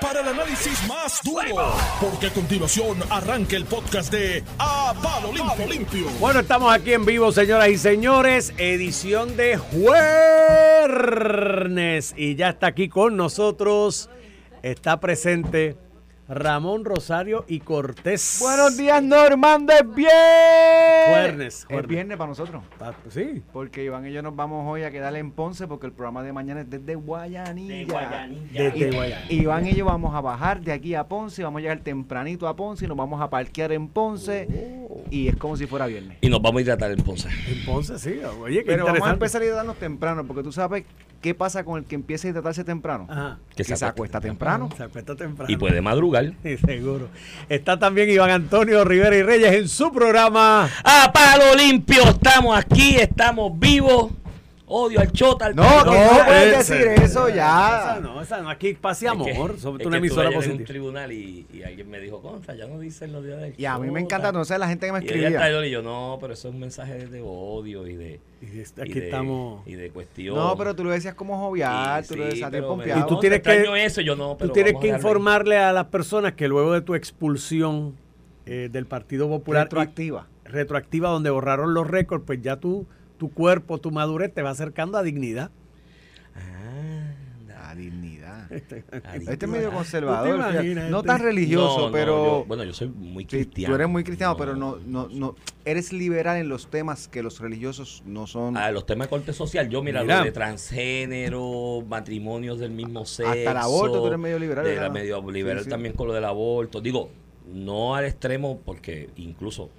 para el análisis más duro, porque a continuación arranca el podcast de A Palo. Limpio. Bueno, estamos aquí en vivo, señoras y señores, edición de jueves. Y ya está aquí con nosotros, está presente Ramón Rosario y Cortés. Buenos días, Normando, es viernes. Juernes, Es juernes. viernes para nosotros. Ah, Sí. Porque Iván y yo nos vamos hoy a quedar en Ponce porque el programa de mañana es desde Guayanilla. Desde Y-. Iván y yo vamos a bajar de aquí a Ponce, vamos a llegar tempranito a Ponce y nos vamos a parquear en Ponce Oh. y es como si fuera viernes. Y nos vamos a hidratar en Ponce. En Ponce, sí. Oye, qué Pero vamos a empezar a hidratarnos temprano porque tú sabes qué pasa con el que empieza a hidratarse temprano. Ajá. Que se acuesta temprano. Se acuesta temprano. Y puede madrugar. Sí, seguro. Está también Iván Antonio Rivera y Reyes en su programa. ¡A palo limpio! Estamos aquí, estamos vivos. Odio al chota, al No, que no puedes ese. decir eso Esa ya. no, esa no. Aquí pase Es que- amor. sobre es una emisora ayer en un positiva. tribunal y, y alguien me dijo, contra, ya no dicen los días del Y a mí me chota". encanta, no sé, la gente que me Y escribía. traidor y yo, no, pero eso es un mensaje de odio y de... Y y aquí de- estamos. Y de cuestión. No, pero tú lo decías como jovial, Y tú lo decías bien pompeado. Y tú "No, tienes que- eso, yo no, Tú pero tienes vamos que a dejarlo ahí". informarle a las personas que luego de tu expulsión eh, del Partido Popular y- retroactiva. retroactiva, donde borraron los récords, pues ya tú, tu cuerpo, tu madurez te va acercando a dignidad. Anda, La dignidad. a Este es dignidad. medio ¿Tú conservador, imaginas no este? tan religioso, No, no, pero yo- bueno, yo soy muy cristiano. tú eres muy cristiano, pero No. no, no, eres liberal en los temas que los religiosos no son. A los temas de corte social, yo mira, Mira. lo de transgénero, matrimonios del mismo sexo. Hasta el aborto, tú eres medio liberal, ¿verdad? medio liberal Sí, sí. también con lo del aborto. Digo, no al extremo, porque incluso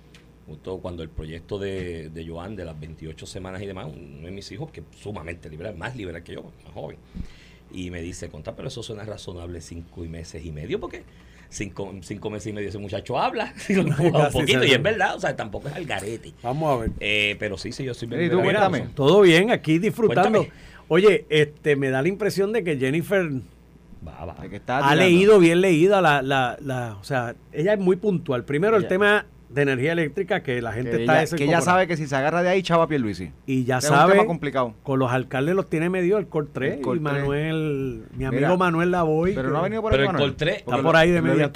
justo cuando el proyecto de, de Joan de las 28 semanas y demás, uno de mis hijos, que es sumamente liberal, más liberal que yo, más joven, y me dice, contra, pero eso suena razonable cinco y meses y medio, porque cinco, cinco meses y medio ese muchacho habla, un poquito, y es verdad, o sea, tampoco es al garete. Vamos a ver. Eh, pero sí, sí, yo soy ¿Y tú, liberal. cuéntame? Todo bien, aquí disfrutando. Cuéntame. Oye, este me da la impresión de que Jennifer Va, va. de que está ha tirando. leído bien leída la, la, la, o sea, ella es muy puntual. Primero el tema de energía eléctrica que la gente Que está ella, que ella cocorá. sabe que si se agarra de ahí, chava Pierluisi. y ya Es un sabe tema complicado. con los alcaldes los tiene medio el Cor 3 El Cor y. Aquí mi amigo Mira, Manuel Lavoy Pero que no ha venido por Pero ahí, el Manuel. Col tres- está Porque por ahí de media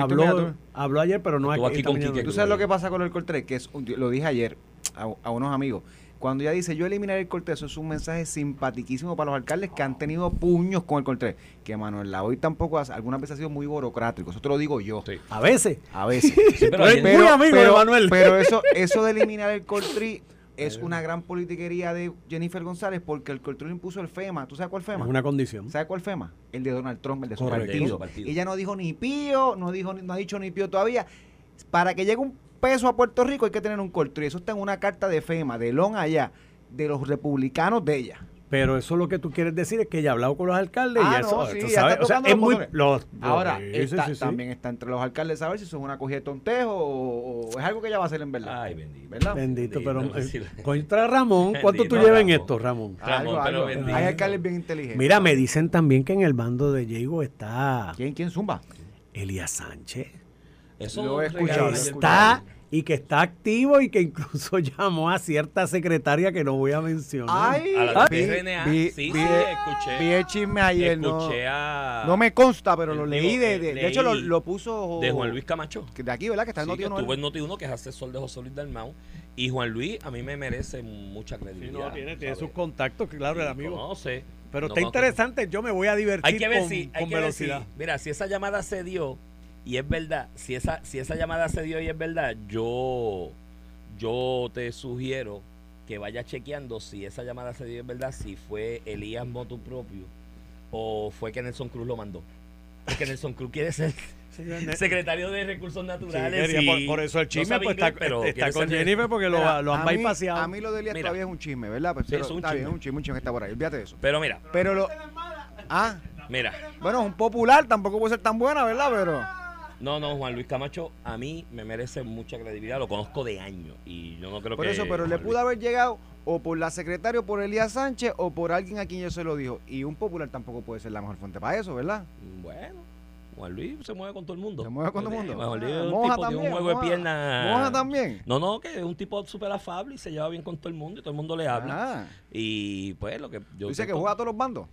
habló, habló ayer pero no Estuvo aquí, aquí esta con mañana. Quique. Tú sabes lo que pasa con el Cortés, que es un- lo dije ayer a, a unos amigos. Cuando ella dice yo eliminaré el Cortés, eso es un mensaje simpatiquísimo para los alcaldes que han tenido puños con el Cortés. Que Manuel Lavoy tampoco hace- algunas veces ha sido muy burocrático. Eso te lo digo yo. Sí. a veces A veces. Sí, pero ayer- muy amigo de Manuel. pero eso, eso de eliminar el Coltri es una gran politiquería de Jennifer González porque el Coltri impuso el FEMA. ¿Tú sabes cuál es FEMA? una condición. ¿Sabes cuál FEMA? El de Donald Trump, el de su, partido. De su partido. Ella no dijo ni pío, no dijo ni- no ha dicho ni pío todavía. Para que llegue un peso a Puerto Rico hay que tener un Coltri. Eso está en una carta de FEMA, de Lon allá, de los republicanos de ella. Pero eso lo que tú quieres decir es que ella ha hablado con los alcaldes Ah, y eso, no, sí, sabes, está o sea, es los muy los- Ahora, sí, está- sí, sí. también está entre los alcaldes saber si eso es una cogida de tontejo o, o es algo que ella va a hacer en verdad. Ay, bendito. ¿Verdad? Bendito, pero Bendito, eh, contra Ramón, ¿cuánto tú llevas en esto, Ramón? Ramón, Algo, pero algo. bendito. Hay alcaldes bien inteligentes. Mira, me dicen también que en el bando de Diego está ¿Quién, quién zumba? Elías Sánchez. Eso Lo he escuchado, Está y que está activo y que incluso llamó a cierta secretaria que no voy a mencionar. Ay, A la vi- de RNA. vi- sí, vi- sí, escuché. Vi el chisme ayer, no, escuché a. no me consta, pero el lo leí de, eh, de hecho lo, puso De Juan Luis Camacho. que de aquí, ¿verdad? Que está en Sí, Noti que uno, estuvo él. en Noti 1, que es asesor de José Luis Dalmau. Y Juan Luis a mí me merece mucha credibilidad. ¿sabes? contactos, claro, Sí, Conoce. Pero No está conozco. interesante, yo me voy a divertir Hay que ver con, si, hay con que ver si- velocidad. mira, si esa llamada se dio y es verdad, si esa, si esa llamada se dio y es verdad, yo, yo te sugiero que vaya chequeando si esa llamada se dio y es verdad, si fue Elías Motu propio o fue que Nelson Cruz lo mandó. Porque Nelson Cruz quiere ser secretario de Recursos Naturales. y por, por eso el no chisme sabe pues, inglés, está, pero está quiere con Jennifer porque lo, Mira, lo han a mí- bypaseado. A mí lo de Elías Mira. todavía es un chisme, ¿verdad? Pero, Sí, es un está bien, chisme. un chisme, un chisme que está por ahí. Olvídate de eso. Pero mira, Pero lo. Ah, mira. bueno, es un popular, tampoco puede ser tan buena, ¿verdad? Pero. No, no, Juan Luis Camacho a mí me merece mucha credibilidad, lo conozco de años y yo no creo Por que... eso, pero le pudo haber llegado o por la secretaria o por Elías Sánchez o por alguien a quien yo se lo dijo. Y un popular tampoco puede ser la mejor fuente para eso, ¿verdad? Bueno, Juan Luis se mueve con todo el mundo. Se mueve con todo el mundo. Juan Luis es un moja tipo, tiene también, un juego moja. de piernas... Moja también. No, no, que es un tipo súper afable y se lleva bien con todo el mundo y todo el mundo le habla. Ah, Y pues lo que yo... dice que juega a todos los bandos.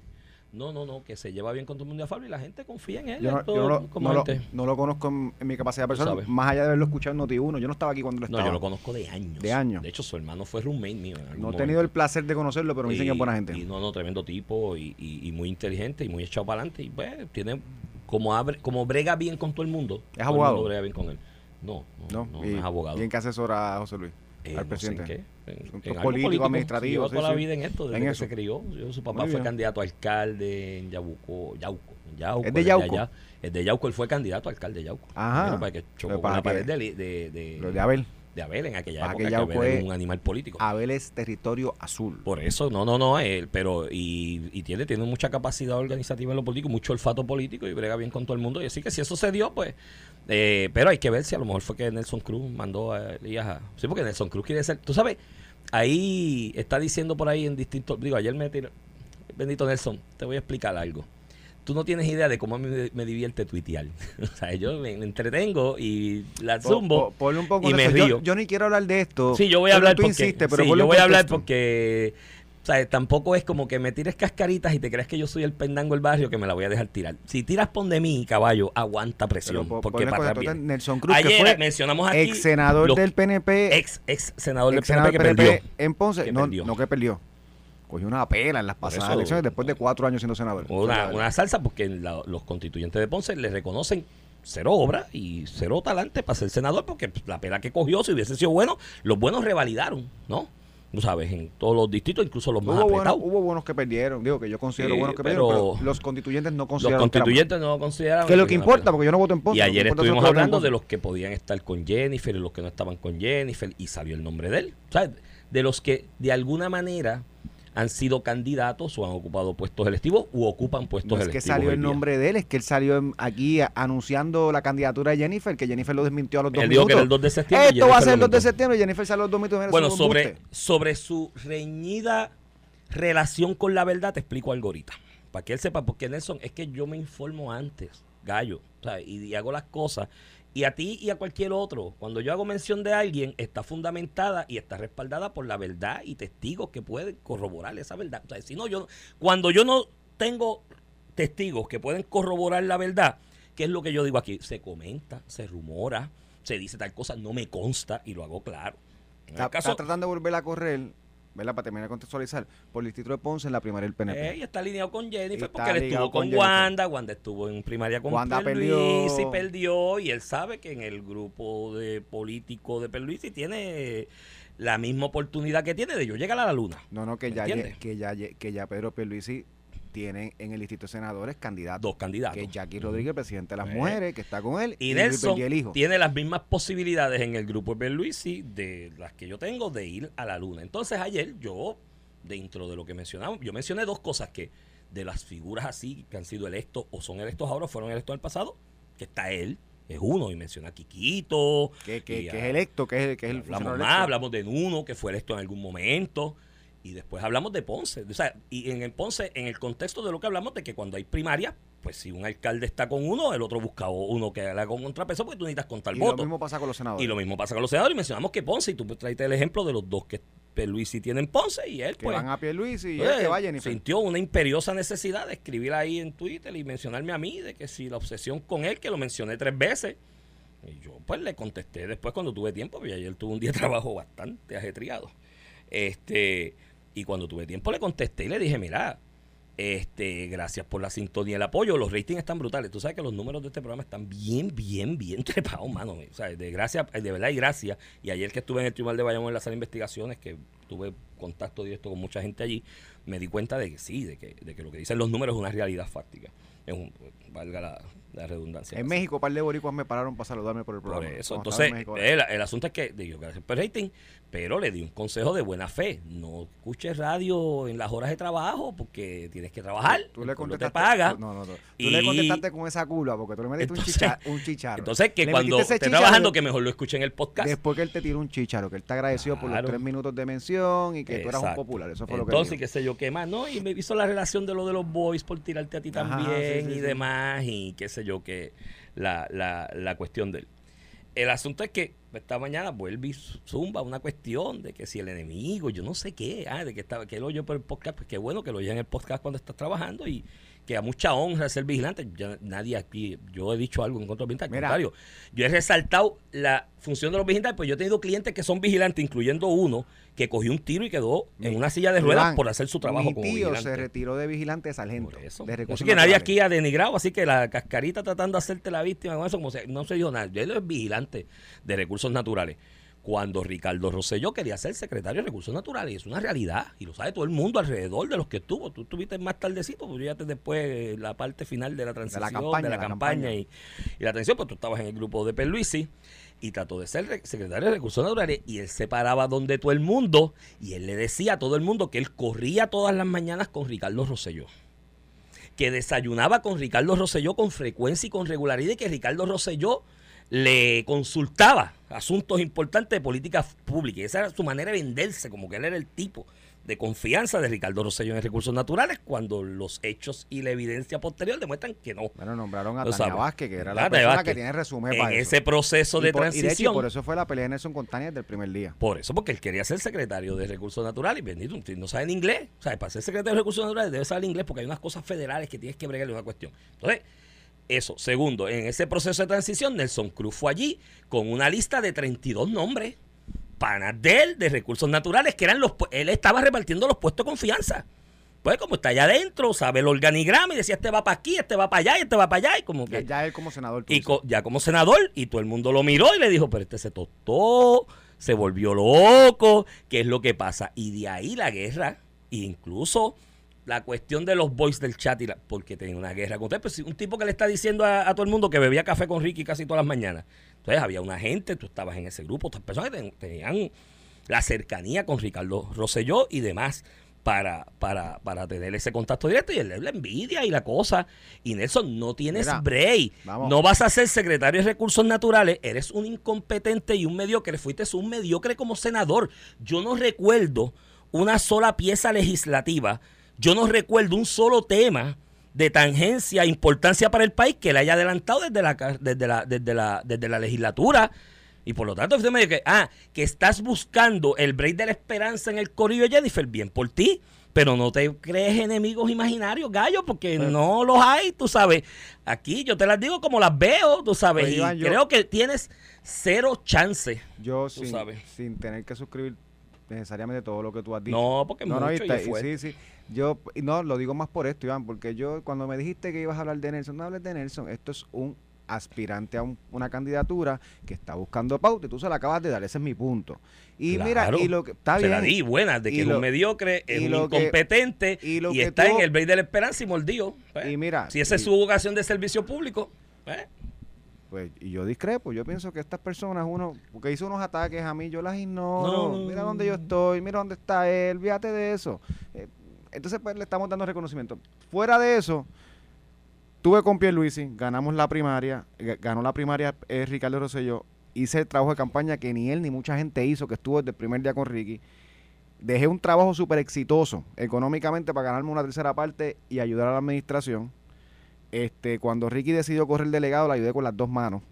No, no, no, que se lleva bien con todo el mundo de afable y la gente confía en él. Yo no, todo- yo no lo, no lo- no lo conozco en, en mi capacidad personal, más allá de haberlo escuchado en Noti1. Yo no estaba aquí cuando lo No, estaba. yo lo conozco de años. De años. De hecho, su hermano fue roommate mío. en algún No he momento. tenido el placer de conocerlo, pero me dicen que es buena gente. Y no, no, tremendo tipo y, y- y muy inteligente y muy echado para adelante. Y pues, tiene, como, abre, como brega bien con todo el mundo. todo el abogado? mundo brega bien con él. No, no, no, no, y, no es abogado. ¿Y en qué asesora a José Luis? Eh, al no sé en presidente. qué, en- en Lleva sí, toda la vida en esto, desde En que eso. se crió. Su papá Muy fue bien. candidato a alcalde en Yabuco, Yauco. Yauco, ¿Es de Yauco? allá. Es de Yauco, él fue candidato a alcalde de Yauco. Ajá. Pero para que chocó Para con la pared de, de, de, Lo de Abel. De Abel en aquella época, que Abel es- un animal político. Abel es territorio azul. Por eso, no, no, no, él, pero y, y tiene, tiene mucha capacidad organizativa en lo político, mucho olfato político y brega bien con todo el mundo. Y así que si eso se dio, pues, eh, pero hay que ver si a lo mejor fue que Nelson Cruz mandó a Elías a... Sí, porque Nelson Cruz quiere ser, tú sabes, ahí está diciendo por ahí en distintos, digo, ayer me tiró, bendito Nelson, te voy a explicar algo. Tú no tienes idea de cómo me, me divierte tuitear. o sea, yo me, me entretengo y la zumbo. po- ponle un poco y me. Yo- río. Yo, ni quiero hablar de esto. Sí, yo voy a hablar tú porque, insistes, pero sí, yo voy a hablar porque o sea, tampoco es como que me tires cascaritas y te creas que yo soy el pendango del barrio que me la voy a dejar tirar. Si tiras pon de mí, caballo, aguanta presión. po- porque para viene. Nelson Cruz, que Ayer fue mencionamos aquí ex senador del PNP, ex, ex senador del ex senador PNP que del perdió. PNP en Ponce. Que no, perdió. no que perdió. Cogió una pela en las pasadas eso- elecciones después de cuatro años siendo senador. Una, una salsa porque la- los constituyentes de Ponce le reconocen cero obra y cero talante para ser senador porque la pela que cogió, si hubiese sido bueno, los buenos revalidaron, ¿no? Tú sabes, en todos los distritos, incluso los más Hubo apretados. hubo buenos que perdieron, digo que yo considero Sí, buenos que perdieron, pero los constituyentes no Los consideraron que era constituyentes no consideraron. que es lo que importa, porque yo no voto en Ponce. Y ayer estuvimos hablando de los que podían estar con Jennifer y los que no estaban con Jennifer y salió el nombre de él. O sea, de los que de alguna manera han sido candidatos o han ocupado puestos electivos u ocupan puestos No es electivos. que salió el nombre de él, es que él salió aquí anunciando la candidatura de Jennifer, que Jennifer lo desmintió a los dos Él dijo minutos. que era el 2 de septiembre Esto va a ser el lo 2 de septiembre y Jennifer salió a los dos minutos. Bueno, sobre, sobre su reñida relación con la verdad, te explico algo ahorita. Para que él sepa, porque Nelson, es que yo me informo antes, gallo, y hago las cosas. Y a ti y a cualquier otro, cuando yo hago mención de alguien, está fundamentada y está respaldada por la verdad y testigos que pueden corroborar esa verdad. O sea, si no, yo, cuando yo no tengo testigos que pueden corroborar la verdad, ¿qué es lo que yo digo aquí? Se comenta, se rumora, se dice tal cosa, no me consta y lo hago claro. Está, caso- está tratando de volver a correr, ¿verdad? Para terminar de contextualizar, por el distrito de Ponce en la primaria del PNP. Eh, y está alineado con Jennifer Está porque él estuvo con con. Wanda, Wanda estuvo en primaria con Wanda Pierluisi, perdió. perdió y él sabe que en el grupo de político de Pierluisi tiene la misma oportunidad que tiene de yo llegar a la luna. no, no, que ¿Me ya, que, ya, que ya Pedro Pierluisi tiene en el distrito de senadores candidatos. Dos candidatos. Que es Jackie Rodríguez, presidente de las Eh. mujeres, que está con él. Y Luis Nelson el hijo. tiene las mismas posibilidades en el grupo de Pierluisi de las que yo tengo de ir a la luna. Entonces ayer yo, dentro de lo que mencionamos, yo mencioné dos cosas que de las figuras así que han sido electos o son electos ahora o fueron electos en el pasado, que está él, es uno, y menciona a Quiquito. Que, que, y que a- es electo, que es, el- que es el hablamos más, hablamos de Nuno, que fue electo en algún momento. Y después hablamos de Ponce. O sea, y en el Ponce, en el contexto de lo que hablamos de que cuando hay primaria, pues si un alcalde está con uno, el otro busca uno que haga con contrapeso, porque tú necesitas contar Y lo votos. mismo pasa con los senadores. Y lo mismo pasa con los senadores. Y mencionamos que Ponce, y tú traiste el ejemplo de los dos que Luisi tiene en Ponce, y él, que pues. van a Pierluisi y eh, él que Jennifer. sintió una imperiosa necesidad de escribir ahí en Twitter y mencionarme a mí de que si la obsesión con él, que lo mencioné tres veces, y yo pues le contesté después cuando tuve tiempo, porque ayer tuve un día de trabajo bastante ajetreado. Este, y cuando tuve tiempo le contesté y le dije, mira, este, gracias por la sintonía y el apoyo. Los ratings están brutales. Tú sabes que los números de este programa están bien, bien, bien trepados, mano. O sea, de gracias, de verdad y gracias. Y ayer que estuve en el Tribunal de Bayamón en la sala de investigaciones, que tuve contacto directo con mucha gente allí, me di cuenta de que sí, de que, de que lo que dicen los números es una realidad fáctica. Es un, valga la, la redundancia. En México, un par de boricuas me pararon para saludarme por el Por programa. eso. Cuando estaba Entonces, el asunto es que, digo, gracias por el rating, pero le di un consejo de buena fe. No escuches radio en las horas de trabajo porque tienes que trabajar. Tú le contestaste. te paga. No, no, no. Tú Y- le contestaste con esa curva porque tú le metiste un, Entonces- chicha- un chicharro. Entonces, que Le cuando esté trabajando, chicharro que mejor lo escuche en el podcast. Después que él te tiró un chicharo, que él te agradeció por los Claro. tres minutos de mención y que tú eras un popular. Eso fue lo que Entonces, qué sé yo, qué más, ¿no? Y me hizo la relación de lo de los boys por tirarte a ti Ajá, también sí, sí, y sí. demás, y qué sé yo, que la, la, la cuestión de él. el asunto es que esta mañana vuelve y zumba una cuestión de que si el enemigo, yo no sé qué, ah, de que estaba, que lo oyó por el podcast, pues qué bueno que lo oye en el podcast cuando estás trabajando y que a mucha honra ser vigilante. Ya nadie aquí, yo he dicho algo en contra de los vigilantes, al contrario. Yo he resaltado la función de los vigilantes, pues yo he tenido clientes que son vigilantes, incluyendo uno que cogió un tiro y quedó en una silla de ruedas Iván, por hacer su trabajo Mi como tío vigilante. se retiró de vigilante sargento. Por eso. De que nadie aquí ha denigrado, así que la cascarita tratando de hacerte la víctima con eso, como se- no se dijo nada. Él es vigilante de recursos naturales. Cuando Ricardo Rosselló quería ser secretario de recursos naturales, y es una realidad, y lo sabe todo el mundo alrededor de los que estuvo. Tú estuviste más tardecito, pues ya después eh, la parte final de la transición, de la campaña, campaña, la campaña. Y, y la transición, pues tú estabas en el grupo de Perluisi y trató de ser re- secretario de recursos naturales y él se paraba donde todo el mundo y él le decía a todo el mundo que él corría todas las mañanas con Ricardo Rosselló que desayunaba con Ricardo Rosselló con frecuencia y con regularidad y que Ricardo Rosselló le consultaba asuntos importantes de política pública. Y esa era su manera de venderse, como que él era el tipo de confianza de Ricardo Rosselló en recursos naturales, cuando los hechos y la evidencia posterior demuestran que no. Bueno, nombraron a Tania sabes. Vázquez, que era la persona Vázquez. que tiene resumen En para eso. ese proceso de y por, y de hecho, transición. por eso fue la pelea de Nelson con Tania desde el primer día. Por eso, porque él quería ser secretario de Recursos Naturales. Y bendito, no sabe en inglés. O sea, para ser secretario de Recursos Naturales debe saber inglés porque hay unas cosas federales que tienes que bregarle una cuestión. Entonces, eso. Segundo, en ese proceso de transición, Nelson Cruz fue allí con una lista de 32 nombres. Panas de él, de recursos naturales, que eran los. Él estaba repartiendo los puestos de confianza. Pues como está allá adentro, sabe el organigrama y decía, este va para aquí, este va para allá y este va para allá. Y como Ya, que. ya él como senador. Y co- ya como senador, y todo el mundo lo miró y le dijo, pero este se tostó, se volvió loco, ¿qué es lo que pasa? Y de ahí la guerra, e incluso la cuestión de los boys del chat, y la- porque tenía una guerra con usted, pues si un tipo que le está diciendo a, a todo el mundo que bebía café con Ricky casi todas las mañanas. Entonces había una gente, tú estabas en ese grupo, otras personas que ten- tenían la cercanía con Ricardo Rosselló y demás para, para, para tener ese contacto directo y él la envidia y la cosa. Y Nelson, no tienes Mira, break. vamos. No vas a ser secretario de Recursos Naturales, eres un incompetente y un mediocre. Fuiste un mediocre como senador. Yo no recuerdo una sola pieza legislativa, yo no recuerdo un solo tema de tangencia, importancia para el país que le haya adelantado desde la, desde la, desde la, desde la legislatura. Y por lo tanto, usted me dice que, ah, que estás buscando el break de la esperanza en el corillo de Jennifer, bien por ti, pero no te crees enemigos imaginarios, gallo, porque no los hay, tú sabes. Aquí yo te las digo como las veo, tú sabes, Pues, y yo- creo que tienes cero chance. Yo tú sin, sabes. sin tener que suscribir necesariamente todo lo que tú has dicho. No, porque no, no, mucho y y está- y sí, sí. Yo no lo digo más por esto, Iván, porque yo cuando me dijiste que ibas a hablar de Nelson, no hables de Nelson, esto es un aspirante a un- una candidatura que está buscando pauta y tú se la acabas de dar, ese es mi punto. Y mira, y lo que está Se bien. la di buena, de que es un mediocre, es un que- incompetente y y, lo que está en el break de la esperanza y mordido. pues. Y mira, si esa es su vocación de servicio público, pues, Pues, y yo discrepo, yo pienso que estas personas, uno, porque hizo unos ataques a mí, yo las ignoro, No, no, mira dónde yo estoy, mira dónde está él, fíjate de eso. Eh, entonces, pues le estamos dando reconocimiento. Fuera de eso, tuve con Pierluisi, ganamos la primaria, ga- ganó la primaria eh, Ricardo Rosselló, hice el trabajo de campaña que ni él ni mucha gente hizo, que estuvo desde el primer día con Ricky. Dejé un trabajo súper exitoso económicamente para ganarme una tercera parte y ayudar a la administración. Este, cuando Ricky decidió correr el delegado, le ayudé con las dos manos.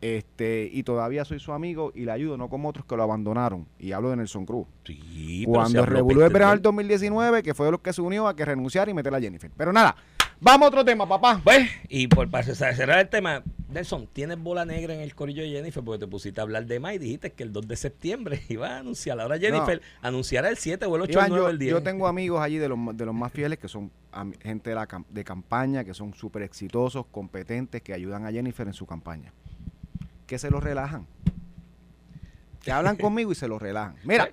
Este, y todavía soy su amigo y le ayudo, no como otros que lo abandonaron. Y hablo de Nelson Cruz. sí, Cuando revolvió el verano de del 2019, que fue de los que se unió a que renunciara y meter a Jennifer. Pero nada, vamos a otro tema, papá. Pues, y por para cerrar el tema, Nelson, tienes bola negra en el corillo de Jennifer porque te pusiste a hablar de más y dijiste que el 2 de septiembre iba a anunciar. Ahora Jennifer anunciará el 7 o el 8 o Iván, el 9 o yo, el 10. yo tengo amigos allí de los, de los más fieles que son gente de, la cam- de campaña, que son súper exitosos, competentes, que ayudan a Jennifer en su campaña. Que se los relajan. Que hablan conmigo y se los relajan. Mira,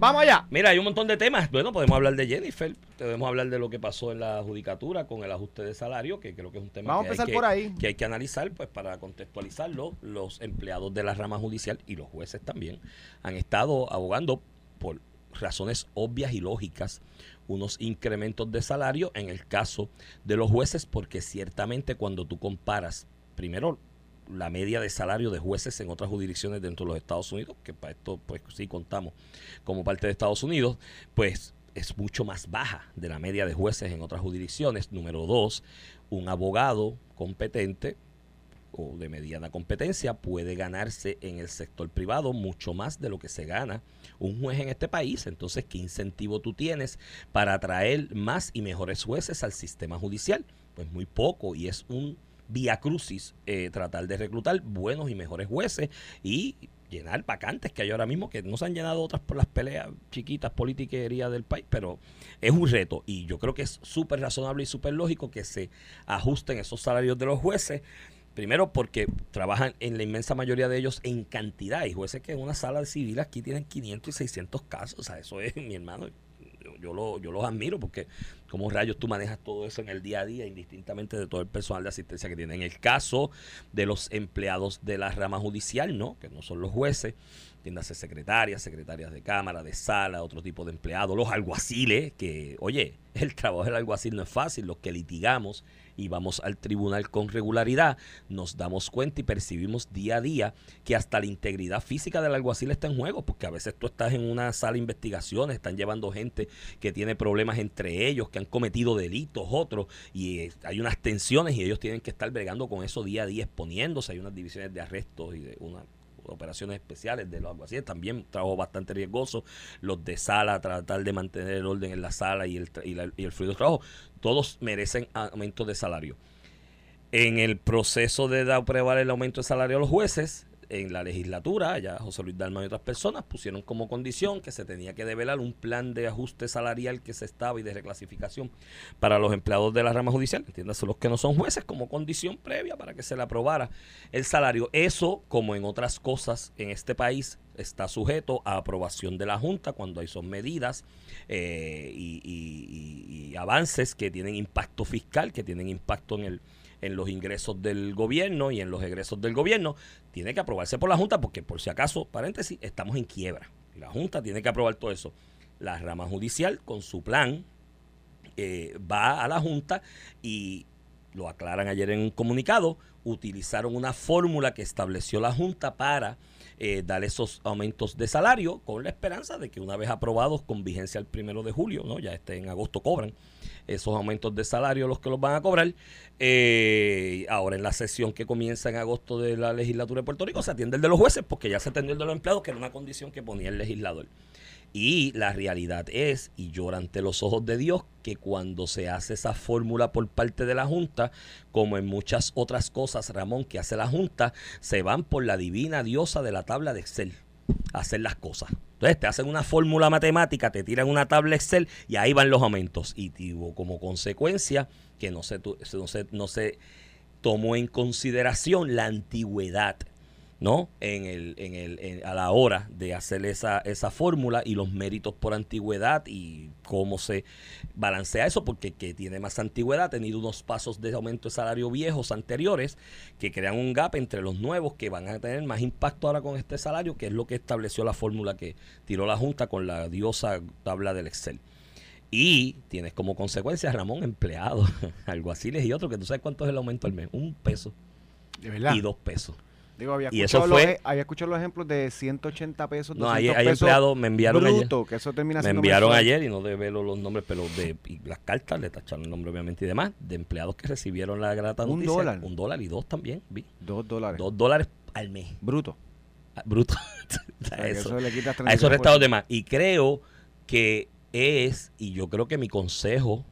vamos allá. Mira, hay un montón de temas. Bueno, podemos hablar de Jennifer, podemos hablar de lo que pasó en la judicatura con el ajuste de salario, que creo que es un tema Vamos a que, hay empezar que, por ahí. que hay que analizar, pues para contextualizarlo, los empleados de la rama judicial y los jueces también han estado abogando por razones obvias y lógicas unos incrementos de salario en el caso de los jueces, porque ciertamente cuando tú comparas, primero, la media de salario de jueces en otras jurisdicciones dentro de los Estados Unidos, que para esto pues sí contamos como parte de Estados Unidos, pues es mucho más baja de la media de jueces en otras jurisdicciones. Número dos, un abogado competente o de mediana competencia puede ganarse en el sector privado mucho más de lo que se gana un juez en este país. Entonces, ¿qué incentivo tú tienes para atraer más y mejores jueces al sistema judicial? Pues muy poco y es un vía crucis eh, tratar de reclutar buenos y mejores jueces y llenar vacantes que hay ahora mismo, que no se han llenado otras por las peleas chiquitas, politiquería del país, pero es un reto y yo creo que es súper razonable y súper lógico que se ajusten esos salarios de los jueces. Primero porque trabajan en la inmensa mayoría de ellos en cantidad. Y jueces que en una sala civil aquí tienen 500 y 600 casos. O sea, eso es, mi hermano, yo, lo, yo los admiro porque como rayos tú manejas todo eso en el día a día, indistintamente de todo el personal de asistencia que tienen. En el caso de los empleados de la rama judicial, ¿no? Que no son los jueces, ser secretarias, secretarias de cámara, de sala, otro tipo de empleados, los alguaciles, que, oye, el trabajo del alguacil no es fácil, los que litigamos y vamos al tribunal con regularidad, nos damos cuenta y percibimos día a día que hasta la integridad física del alguacil está en juego, porque a veces tú estás en una sala de investigaciones, están llevando gente que tiene problemas entre ellos, que han cometido delitos, otros, y eh, hay unas tensiones y ellos tienen que estar bregando con eso día a día, exponiéndose, hay unas divisiones de arrestos y de una operaciones especiales de los alguaciles, también trabajo bastante riesgoso, los de sala, tratar de mantener el orden en la sala y el, y, el fluido de trabajo, todos merecen aumento de salario. En el proceso de aprobar el aumento de salario a los jueces, en la legislatura, ya José Luis Dalma y otras personas pusieron como condición que se tenía que develar un plan de ajuste salarial que se estaba y de reclasificación para los empleados de la rama judicial, entiéndase los que no son jueces, como condición previa para que se le aprobara el salario. Eso, como en otras cosas en este país, está sujeto a aprobación de la Junta cuando hay son medidas eh, y avances que tienen impacto fiscal, que tienen impacto en el en los ingresos del gobierno y en los egresos del gobierno, tiene que aprobarse por la Junta porque por si acaso, paréntesis, estamos en quiebra. La Junta tiene que aprobar todo eso. La rama judicial con su plan eh, va a la Junta y lo aclaran ayer en un comunicado, utilizaron una fórmula que estableció la Junta para eh, dar esos aumentos de salario con la esperanza de que una vez aprobados con vigencia el primero de julio, ¿no? ya este en agosto cobran esos aumentos de salario los que los van a cobrar. Eh, ahora en la sesión que comienza en agosto de la legislatura de Puerto Rico se atiende el de los jueces porque ya se atendió el de los empleados, que era una condición que ponía el legislador. Y la realidad es, y llora ante los ojos de Dios, que cuando se hace esa fórmula por parte de la Junta, como en muchas otras cosas, Ramón, que hace la Junta, se van por la divina diosa de la tabla de Excel a hacer las cosas. Entonces te hacen una fórmula matemática, te tiran una tabla Excel y ahí van los aumentos. Y tuvo como consecuencia que no se, no se, no se tomó en consideración la antigüedad ¿no? En el, en el, a la hora de hacer esa, esa fórmula y los méritos por antigüedad y cómo se balancea eso, porque que tiene más antigüedad ha tenido unos pasos de aumento de salario viejos anteriores que crean un gap entre los nuevos que van a tener más impacto ahora con este salario, que es lo que estableció la fórmula que tiró la Junta con la diosa tabla del Excel. Y tienes como consecuencia, Ramón, empleados, alguaciles y otros, que tú sabes cuánto es el aumento al mes. Un peso. De verdad. Y dos pesos había y eso fue. Los, había escuchado los ejemplos de 180 pesos. No, hay, hay empleados, me enviaron ayer. Que eso termina me enviaron ayer, y no debe los nombres, pero de las cartas le tacharon el nombre, obviamente, y demás, de empleados que recibieron la grata un dólar. Un dólar y dos también, vi. Dos dólares. Dos dólares al mes. Bruto. Ah, bruto. a eso, le a esos restados de más. Y creo que es, y yo creo que mi consejo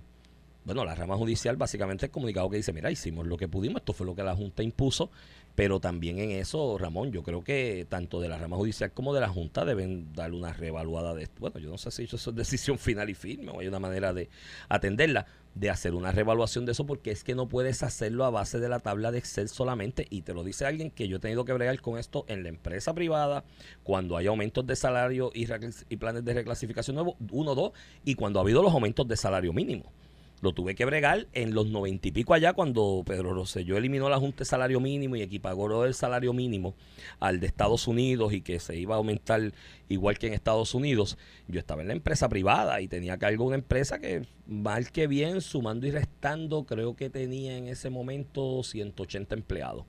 bueno, la rama judicial básicamente es comunicado que dice, mira, hicimos lo que pudimos, esto fue lo que la Junta impuso, pero también en eso, Ramón, yo creo que tanto de la rama judicial como de la Junta deben darle una reevaluada de esto. Bueno, yo no sé si eso es decisión final y firme o hay una manera de atenderla, de hacer una reevaluación de eso, porque es que no puedes hacerlo a base de la tabla de Excel solamente. Y te lo dice alguien que yo he tenido que bregar con esto en la empresa privada, cuando hay aumentos de salario y, y planes de reclasificación nuevos, uno, dos, y cuando ha habido los aumentos de salario mínimo. Lo tuve que bregar en los noventa y pico allá cuando Pedro Rosselló eliminó la Junta de Salario Mínimo y equipagó el salario mínimo al de Estados Unidos y que se iba a aumentar igual que en Estados Unidos. Yo estaba en la empresa privada y tenía cargo una empresa que mal que bien, sumando y restando, creo que tenía en ese momento 180 empleados.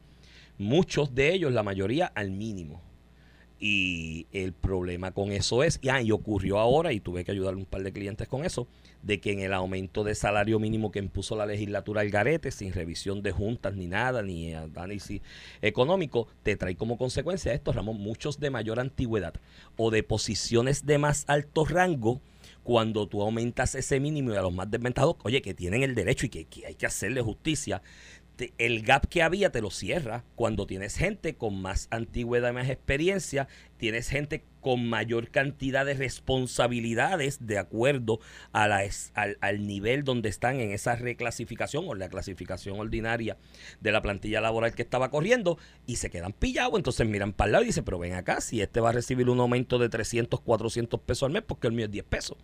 Muchos de ellos, la mayoría al mínimo. Y el problema con eso es, y, ah, y ocurrió ahora, y tuve que ayudar a un par de clientes con eso, de que en el aumento de salario mínimo que impuso la legislatura al garete, sin revisión de juntas ni nada, ni análisis económico, te trae como consecuencia esto, Ramón, muchos de mayor antigüedad o de posiciones de más alto rango, cuando tú aumentas ese mínimo y a los más desventajados, oye, que tienen el derecho y que, que hay que hacerle justicia, el gap que había te lo cierra cuando tienes gente con más antigüedad y más experiencia, tienes gente con mayor cantidad de responsabilidades de acuerdo a la, al, al, nivel donde están en esa reclasificación o la clasificación ordinaria de la plantilla laboral que estaba corriendo y se quedan pillados. Entonces miran para el lado y dicen, pero ven acá, si este va a recibir un aumento de 300, 400 pesos al mes, porque el mío es 10 pesos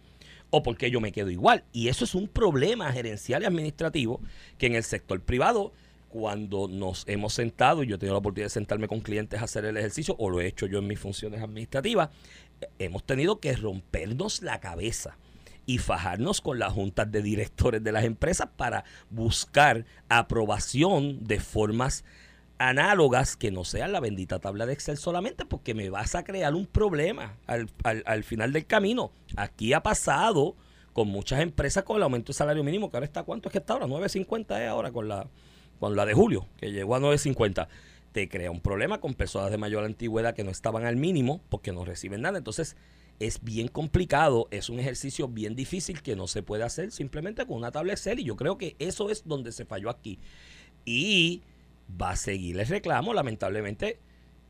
o porque yo me quedo igual. Y eso es un problema gerencial y administrativo que en el sector privado cuando nos hemos sentado, y yo he tenido la oportunidad de sentarme con clientes a hacer el ejercicio, o lo he hecho yo en mis funciones administrativas, hemos tenido que rompernos la cabeza y fajarnos con las juntas de directores de las empresas para buscar aprobación de formas análogas que no sean la bendita tabla de Excel solamente porque me vas a crear un problema al, al final del camino. Aquí ha pasado con muchas empresas con el aumento de salario mínimo, que ahora está, ¿cuánto es que está ahora? 9.50 es ahora con la con la de julio, que llegó a 9.50, te crea un problema con personas de mayor antigüedad que no estaban al mínimo porque no reciben nada. Entonces, es bien complicado, es un ejercicio bien difícil que no se puede hacer simplemente con una tabla Excel y yo creo que eso es donde se falló aquí. Y va a seguir el reclamo, lamentablemente,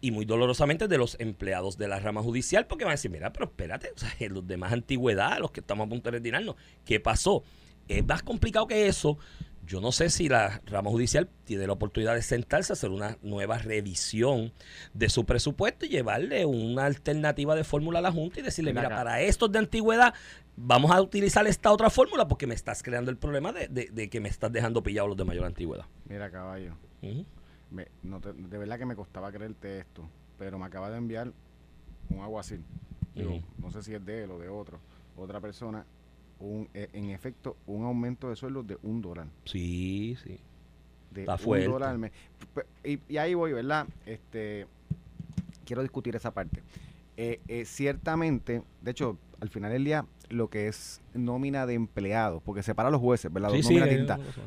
y muy dolorosamente de los empleados de la rama judicial, porque van a decir, mira, pero espérate, o sea, los demás antigüedad, los que estamos a punto de retirarnos, ¿qué pasó? Es más complicado que eso. Yo no sé si la rama judicial tiene la oportunidad de sentarse a hacer una nueva revisión de su presupuesto y llevarle una alternativa de fórmula a la Junta y decirle, mira, para estos de antigüedad vamos a utilizar esta otra fórmula porque me estás creando el problema de, que me estás dejando pillado los de mayor antigüedad. Mira, caballo, de verdad que me costaba creerte esto, pero me acaba de enviar un aguacil. No sé si es de él o de otro, otra persona, un, eh, en efecto un aumento de sueldo de un dólar. Sí, sí. De un dólar al mes. Y, ahí voy, ¿verdad? Este, quiero discutir esa parte. Eh, eh, ciertamente, de hecho, al final del día, lo que es nómina de empleados, porque separa a los jueces, ¿verdad?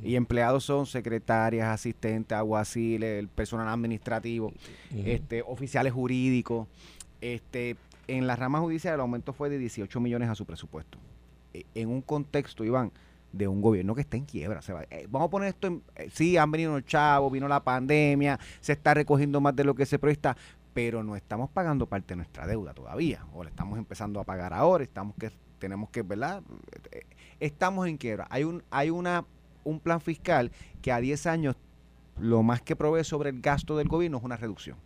y empleados son secretarias, asistentes, aguaciles, el personal administrativo, este, oficiales jurídicos. Este, en la rama judicial el aumento fue de 18 millones a su presupuesto. Eh, en un contexto, Iván, de un gobierno que está en quiebra. Eh, vamos a poner esto en... Eh, sí, han venido los chavos, vino la pandemia, se está recogiendo más de lo que se presta, pero no estamos pagando parte de nuestra deuda todavía, o la estamos empezando a pagar ahora, estamos que tenemos que, ¿verdad? Estamos en quiebra. Hay un hay una un plan fiscal que a 10 años lo más que provee sobre el gasto del gobierno es una reducción.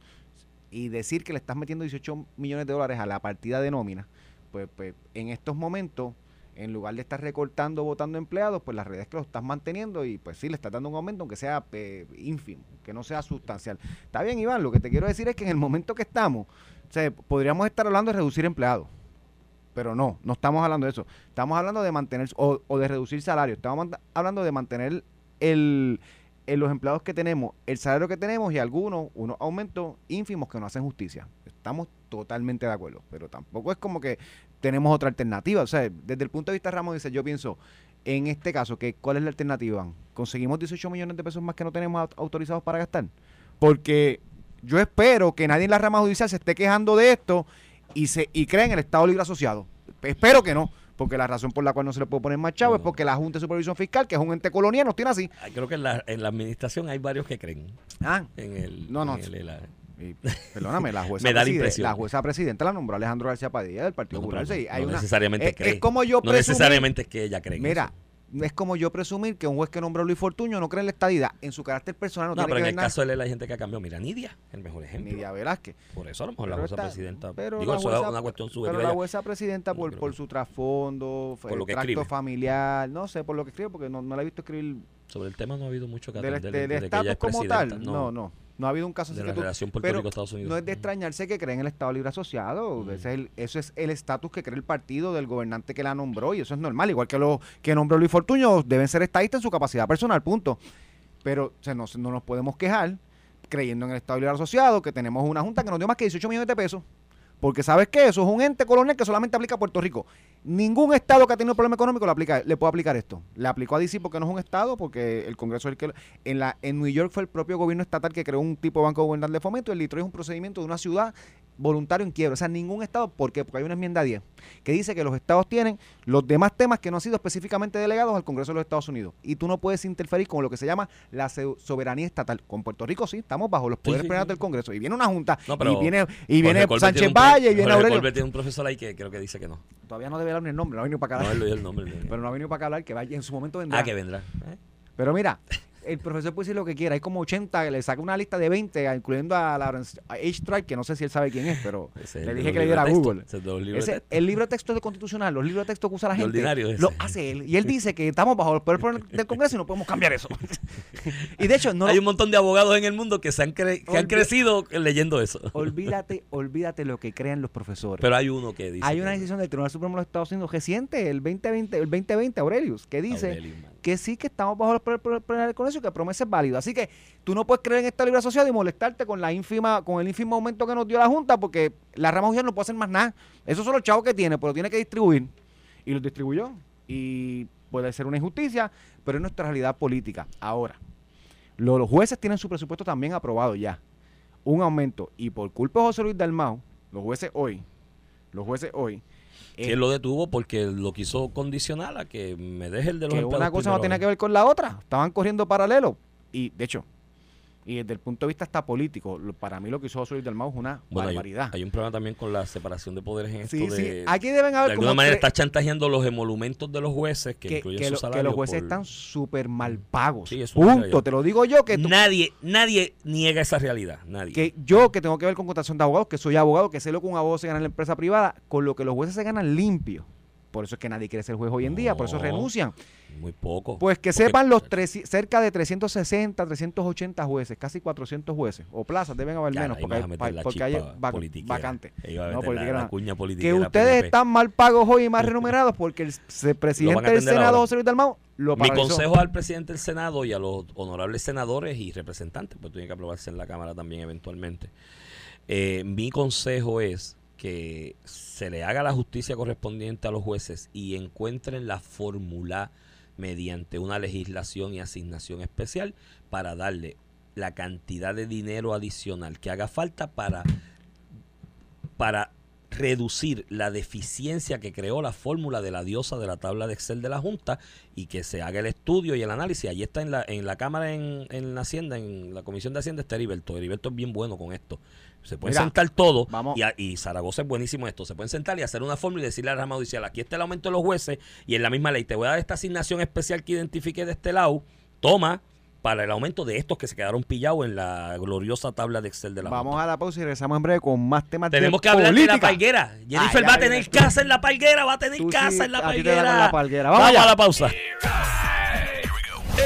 Y decir que le estás metiendo 18 millones de dólares a la partida de nómina, pues, pues en estos momentos en lugar de estar recortando, votando empleados, pues la realidad es que lo estás manteniendo y pues sí, le estás dando un aumento, aunque sea ínfimo, que no sea sustancial. Está bien, Iván, lo que te quiero decir es que en el momento que estamos, o sea, podríamos estar hablando de reducir empleados, pero no, no estamos hablando de eso. Estamos hablando de mantener o, de reducir salario, estamos hablando de mantener el, los empleados que tenemos, el salario que tenemos y algunos, unos aumentos ínfimos que no hacen justicia. Estamos totalmente de acuerdo, pero tampoco es como que tenemos otra alternativa. O sea, desde el punto de vista de Ramos, dice, yo pienso, en este caso, que ¿cuál es la alternativa? ¿Conseguimos 18 millones de pesos más que no tenemos autorizados para gastar? Porque yo espero que nadie en la rama judicial se esté quejando de esto y se y cree en el Estado Libre Asociado. Espero que no porque la razón por la cual no se le puede poner más chavo es porque la Junta de Supervisión Fiscal, que es un ente colonial, nos tiene así. Creo que en la, en la administración hay varios que creen. Ah, en el, no, no. Perdóname, la jueza, presidenta, la jueza presidenta la nombró Alejandro García Padilla del Partido Popular. no necesariamente es, como yo No necesariamente es que ella cree. Mira, es como yo presumir que un juez que nombró a Luis Fortuño no cree en la estadidad. En su carácter personal no, no pero en el caso de él hay gente que ha cambiado. Mira, Nidia, el mejor ejemplo. Nidia Velázquez. Por eso a lo mejor la jueza presidenta. Pero digo, eso es una cuestión Pero la jueza presidenta por, por su trasfondo, por lo que tracto familiar, no sé, por lo que escribe, porque no, no la he visto escribir. Sobre el tema no ha habido mucho que atender. Del, del estatus como tal, no, no. No ha habido un caso de la relación Puerto Rico-Estados Unidos. No es de extrañarse que creen en el Estado Libre Asociado. Ese es eso es el estatus que cree el partido del gobernante que la nombró y eso es normal. Igual que lo que nombró Luis Fortuño, deben ser estadistas en su capacidad personal, punto. Pero o no, nos podemos quejar creyendo en el Estado Libre Asociado, que tenemos una junta que nos dio más que 18 millones de pesos. Porque sabes que eso es un ente colonial que solamente aplica a Puerto Rico. Ningún estado que ha tenido problema económico le, puede aplicar esto. Le aplicó a DC porque no es un estado, porque el Congreso es el que... En, la, en New York fue el propio gobierno estatal que creó un tipo de banco gubernamental de fomento. El Detroit es un procedimiento de una ciudad voluntario en quiebra. O sea, ningún estado, ¿por qué? Porque hay una enmienda 10 que dice que los estados tienen los demás temas que no han sido específicamente delegados al Congreso de los Estados Unidos. Y tú no puedes interferir con lo que se llama la soberanía estatal. Con Puerto Rico sí, estamos bajo los poderes sí, plenos sí. del Congreso. Y viene una junta, No, pero y viene, y viene Sánchez un Valle, y viene Jorge Aurelio. Tiene un profesor ahí que creo que dice que no. Todavía no debe dar ni el nombre, no ha venido para acá. No, hablar. el nombre. Pero no ha venido para acá hablar, que vaya en su momento vendrá. ah, que vendrá. ¿eh? Pero mira, el profesor puede decir lo que quiera. Hay como 80, le saca una lista de 20, incluyendo a Lawrence H. Strike, que no sé si él sabe quién es, pero es le el dije que le diera a Google. es Ese- el libro de texto de constitucional, los libros de texto que usa la gente, ese. lo hace él. Y él dice que estamos bajo los poderes del Congreso y no podemos cambiar eso. y de hecho, no Hay un montón de abogados en el mundo que, se han, cre- que han crecido leyendo eso. olvídate, olvídate lo que crean los profesores. Pero hay uno que dice. Hay una decisión del Tribunal Supremo de los Estados Unidos reciente, el 2020, el 2020, Aurelius, que dice. Que sí que estamos bajo los plenos del Congreso y que promesa es válida. Así que tú no puedes creer en esta libre asociada y molestarte con la ínfima, con el ínfimo aumento que nos dio la Junta, porque la rama judicial no puede hacer más nada. Esos son los chavos que tiene, pero tiene que distribuir. Y los distribuyó. Y puede ser una injusticia, pero es nuestra realidad política. Ahora, lo- los jueces tienen su presupuesto también aprobado ya. Un aumento. Y por culpa de José Luis Dalmau, los jueces hoy, los jueces hoy, eh, él lo detuvo porque lo quiso condicionar a que me deje el de los que empleados una cosa no tenía que ver con la otra. Estaban corriendo paralelo. Y, de hecho, y desde el punto de vista hasta político, lo- para mí lo que hizo José Luis Dalmau es una Bueno, barbaridad. hay un problema también con la separación de poderes en sí, esto sí. de... Aquí deben de haber alguna como manera está chantajeando los emolumentos de los jueces que, que, incluyen que su lo- que salario los jueces por- están súper mal pagos. Sí, Punto. Te lo digo yo que, tú- Nadie, nadie niega esa realidad. Nadie. que yo que tengo que ver con contratación de abogados, que soy abogado, que sé lo que un abogado se gana en la empresa privada, con lo que los jueces se ganan limpio. Por eso es que nadie quiere ser juez hoy en día, por eso renuncian. Muy poco. Pues que Porque- sepan los tres, cerca de 360, 380 jueces, casi 400 jueces, o plazas deben haber menos, porque hay, porque vac- vacantes. No, la- Que ustedes están mal pagos hoy y más remunerados porque el presidente del Senado. José Luis Dalmau, lo Mi consejo al presidente del Senado y a los honorables senadores y representantes, pues tiene que aprobarse en la Cámara también eventualmente. Eh, mi consejo es que se le haga la justicia correspondiente a los jueces y encuentren la fórmula mediante una legislación y asignación especial para darle la cantidad de dinero adicional que haga falta para, para reducir la deficiencia que creó la fórmula de la diosa de la tabla de Excel de la Junta y que se haga el estudio y el análisis. Allí está en la, en la Cámara, en, en la Hacienda, en la Comisión de Hacienda está Heriberto. Heriberto es bien bueno con esto. Se pueden Mira, sentar todo vamos. y, a- y Zaragoza es buenísimo en esto. Se pueden sentar y hacer una fórmula y decirle a la rama judicial, aquí está el aumento de los jueces y en la misma ley te voy a dar esta asignación especial que identifique de este lado. Toma para el aumento de estos que se quedaron pillados en la gloriosa tabla de Excel de la Vamos Junta. a la pausa y regresamos en breve con más temas Tenemos de que hablar de política. la palguera. Jennifer Ay, va a tener casa en la palguera, va a tener Tú sí, casa en la palguera. en la palguera. Vamos a la pausa.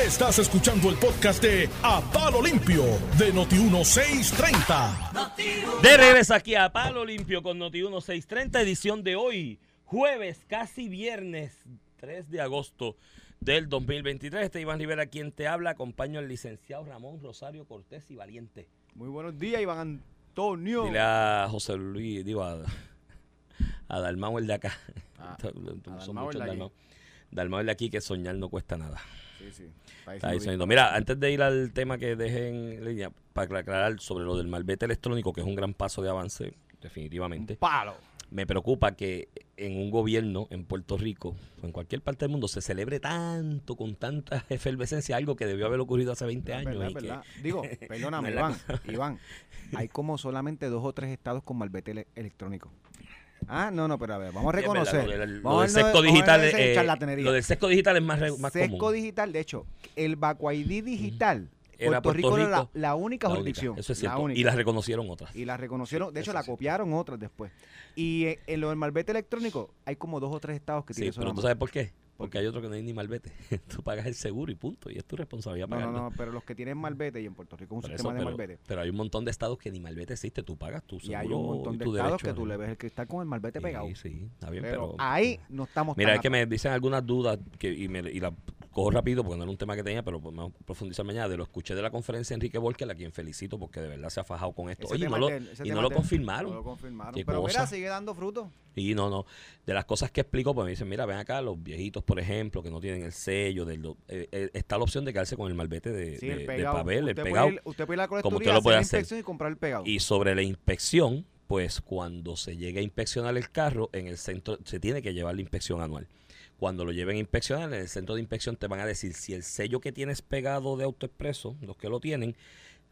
Estás escuchando el podcast de A Palo Limpio de Noti1630. De regreso aquí a Palo Limpio con Noti 1630, edición de hoy, jueves, casi viernes, 3 de agosto del 2023. Este es Iván Rivera quien te habla. Acompaño al licenciado Ramón Rosario Cortés y Valiente. Muy buenos días, Iván Antonio. Dile a José Luis, digo a, a Dalmau el de acá. Ah, Son Dalmau el muchos. Dalmau. Dalmau de aquí que soñar no cuesta nada. Sí, sí. Está bien. mira, antes de ir al tema que dejé en línea, para aclarar sobre lo del malvete electrónico, que es un gran paso de avance, definitivamente, Palo. me preocupa que en un gobierno en Puerto Rico o en cualquier parte del mundo se celebre tanto, con tanta efervescencia, algo que debió haber ocurrido hace 20 Es años. verdad, y es que- verdad. Digo, perdóname, No Iván. Iván, hay como solamente dos o tres estados con malvete ele- electrónico. Ah, no, no, pero a ver, vamos a Sí, es verdad, reconocer. Lo del, Vamos del sesco digital, eh, lo del sesco digital es más, más Sesco común. digital, de hecho, el Baco ID digital, Puerto, Rico, Puerto era la, Rico, la única La única, jurisdicción. Eso es la cierto. única. Y las reconocieron otras. Y la reconocieron, de hecho Eso la copiaron otras después. Y eh, en lo del malvete electrónico hay como dos o tres estados que Sí, tienen eso pero tú sabes por qué. Porque hay otro que no hay ni malvete. tú pagas el seguro y punto. Y es tu responsabilidad No, no, pagarlo. no, pero los que tienen malvete y en Puerto Rico es un sistema eso, de pero, malvete. pero hay un montón de estados que ni malvete existe. Tú pagas tu seguro Y hay un montón de tu estados derecho que tú le ves el cristal con el malvete pegado. Sí, sí, está bien, Pero pero... ahí no estamos Mira, tan es que me dicen algunas dudas que, y, me, y la cojo rápido porque no era un tema que tenía, pero vamos a profundizar mañana. De lo escuché de la conferencia de Enrique Volker, a quien felicito porque de verdad se ha fajado con esto. Ese Oye, no lo, y no lo confirmaron. No lo confirmaron. Pero cosa. mira, sigue dando fruto. Y no, no. De las cosas que explico, pues me dicen, mira, ven acá, los viejitos, por ejemplo, que no tienen el sello, del, eh, eh, está la opción de quedarse con el malvete de, Sí, de- el de pegado. papel, el usted pegado. Puede ir, usted puede ir a la como usted lo puede hacer. inspección y comprar el pegado. Y sobre la inspección, pues cuando se llegue a inspeccionar el carro, en el centro se tiene que llevar la inspección anual. Cuando lo lleven a inspeccionar, en el centro de inspección te van a decir si el sello que tienes pegado de AutoExpreso, los que lo tienen,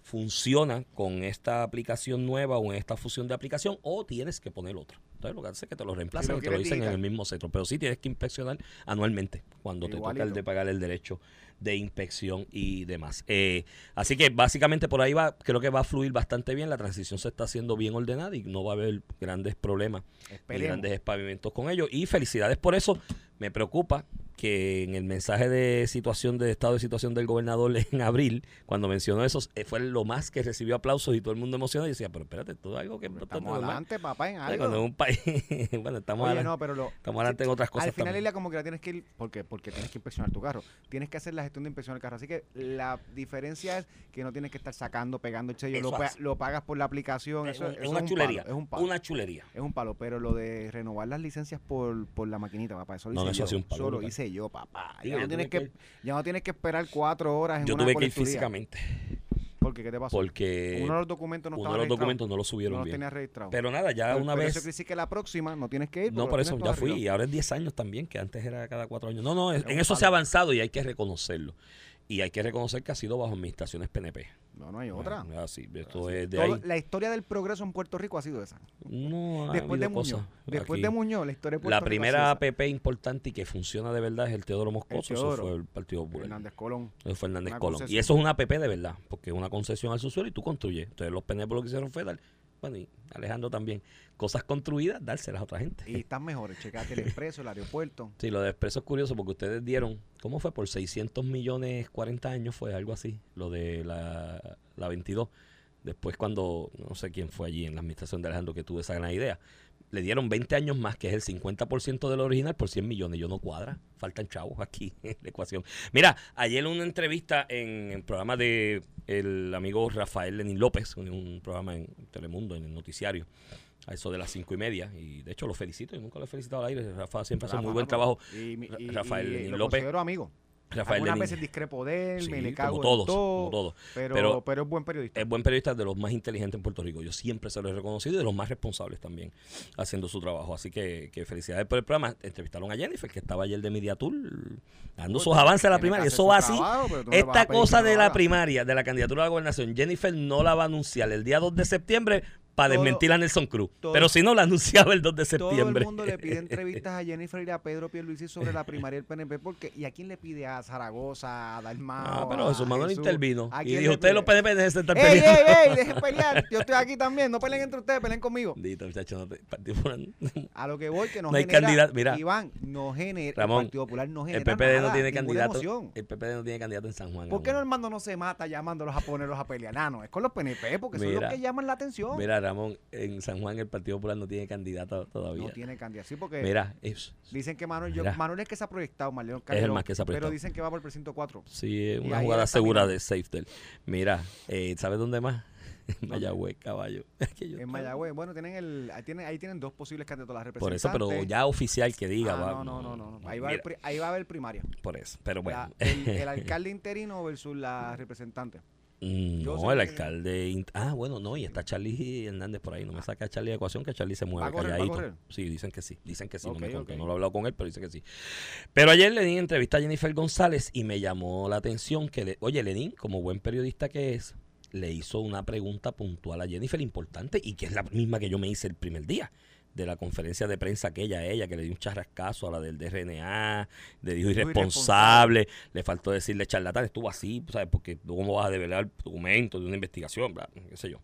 funciona con esta aplicación nueva o en esta fusión de aplicación o tienes que poner otro. Entonces lo que hace es que te lo reemplazan y te lo dicen en el mismo centro. Pero sí tienes que inspeccionar anualmente cuando te toca el de pagar el derecho de inspección y demás. Eh, así que básicamente por ahí va, creo que va a fluir bastante bien. La transición se está haciendo bien ordenada y no va a haber grandes problemas y Esperemos. grandes espavimentos con ello. Y felicidades por eso. Me preocupa que en el mensaje de situación, de estado de situación del gobernador en abril, cuando mencionó eso, eh, fue lo más que recibió aplausos y todo el mundo emocionado. Y decía, pero espérate, todo algo que es bastante Estamos adelante, papá, en O sea, Cuando algo. un país, bueno, estamos, Oye, adelante, no, pero lo, estamos adelante en otras cosas. al final, también. Ilia, como que la tienes que ir, ¿por qué? Porque tienes que inspeccionar tu carro. Tienes que hacer la gestión de inspección del carro. Así que la diferencia es que no tienes que estar sacando, pegando el sello. Eso Lo, pa- hace. lo pagas por la aplicación. Es Eso, un- eso es una un chulería. palo, es un palo. Una chulería. Es un palo, pero lo de renovar las licencias por, por la maquinita, papá, eso lo No, hice eso yo. ha sido un palo Eso lo brutal. Hice yo, papá. Sí, Ya yo no, tienes que, que ya no tienes que esperar cuatro horas en Yo una tuve que ir físicamente. ¿Por qué? ¿Qué te pasó? Porque uno de los documentos no uno de los documentos no lo subieron bien. registrado. Pero nada, ya Pero- una pero vez. Eso que la próxima no tienes que ir. No, por eso ya fui. Y ahora es 10 años también, que antes era cada 4 años. No, no, en eso se ha avanzado y hay que reconocerlo. Y hay que reconocer que ha sido bajo administraciones PNP. No, no hay otra. Bueno, así, esto es de Todo- ahí. La historia del progreso en Puerto Rico ha sido esa. No, Después de Muñoz. cosas Después aquí. de Muñoz, la historia de Puerto La Rico primera APP importante y que funciona de verdad es el Teodoro Moscoso. Eso Teodoro. fue el Partido. Popular. Hernández Colón. Eso fue Hernández Colón. Y eso es una APP de verdad, porque es una concesión al subsuelo y tú construyes. Entonces los PNP lo que hicieron fue dar, bueno, y Alejandro también, cosas construidas, dárselas a otra gente. Y están mejores. Checate el expreso, el aeropuerto. Sí, lo de Expreso es curioso porque ustedes dieron, ¿cómo fue? Por 600 millones, 40 años fue algo así, lo de la, la 22. Después cuando, no sé quién fue allí en la administración de Alejandro que tuvo esa gran idea, le dieron 20 años más, que es el 50% del original, por 100 millones. Yo no cuadra, faltan chavos aquí en la ecuación. Mira, ayer en una entrevista en el programa de el amigo Rafael Lenín López, en un programa en Telemundo, en el noticiario, a eso de las cinco y media, y de hecho lo felicito, yo nunca lo he felicitado al aire, Rafa siempre hace Rafa, muy buen trabajo. Y, mi- y- Rafael y Lenín lo López. amigo. Rafael Algunas Lenín. veces discrepo de él, Sí, me le como cago todos, en todo, como todos. Pero, Pero- pero, es buen periodista. es buen periodista de los más inteligentes en Puerto Rico. Yo siempre se lo he reconocido y de los más responsables también haciendo su trabajo. Así que, que felicidades por el programa. Entrevistaron a Jennifer, que estaba ayer de Media Tour, dando sus avances a la primaria. Eso va así. Esta cosa de la primaria, de la candidatura a la gobernación, Jennifer no la va a anunciar el día 2 de septiembre para Todo- desmentir a Nelson Cruz. todo- Pero si no, la anunciaba el 2 de Todo septiembre. el mundo le pide entrevistas a Jennifer y a Pedro Pierluisi sobre la primaria del PNP porque ¿y a quién le pide a Zaragoza, a Dalmao? Ah, pero Jesús Manuel intervino ¿A y dijo, ustedes los PNP dejen de estar ¡Ey, peleando. ey, ey! Dejen pelear. Yo estoy aquí también. No peleen entre ustedes, peleen conmigo. Bendito, muchacho, no te- A lo que voy, que no, No hay genera, candidato, mira. Iván, no genera, Ramón, el Partido Popular no genera El PPD no tiene candidato. emoción. El PPD no tiene candidato en San Juan. ¿Por qué aún. Normando no se mata llamándolos a ponerlos a pelear? Ah, no, es con los PNP porque son los que llaman la atención. Mira, Ramón, en San Juan el Partido Popular no tiene candidato todavía. no tiene candidato. Sí, porque Mira, es, dicen que Manuel, yo. Manuel es que se ha proyectado, Marlene el Calderón, más que se ha Pero proyectado. dicen que va por el precinto 4. sí, es una jugada segura de safe del. Mira, eh, ¿sabes dónde más? En Mayagüez, caballo. Es En Mayagüez, bueno, tienen el, ahí, tienen, ahí tienen dos posibles candidatos a la Por eso, pero ya oficial que diga. Ah, va, no, no, no, no, no. Ahí, va a haber, pri- ahí va a haber primaria. por eso, pero bueno. La- el, el alcalde interino versus la representante. Mm, no, el alcalde. Ah, bueno, no, y está Charlie Hernández por ahí. No me saca a Charlie de ecuación, que Charlie se ¿Va mueve a correr, va a calladito. correr? Sí, dicen que sí, dicen que sí. Ok, no, me no lo he hablado con él, pero dicen que sí. Pero ayer le di entrevista a Jennifer González y me llamó la atención que, le, oye, Lenín, como buen periodista que es, le hizo una pregunta puntual a Jennifer importante y que es la misma que yo me hice el primer día de la conferencia de prensa aquella a ella, que le dio un charrascazo a la del DRNA, le dijo irresponsable, le faltó decirle charlatán, estuvo así, ¿sabes? Porque cómo vas a develar documentos de una investigación, bla, qué sé yo.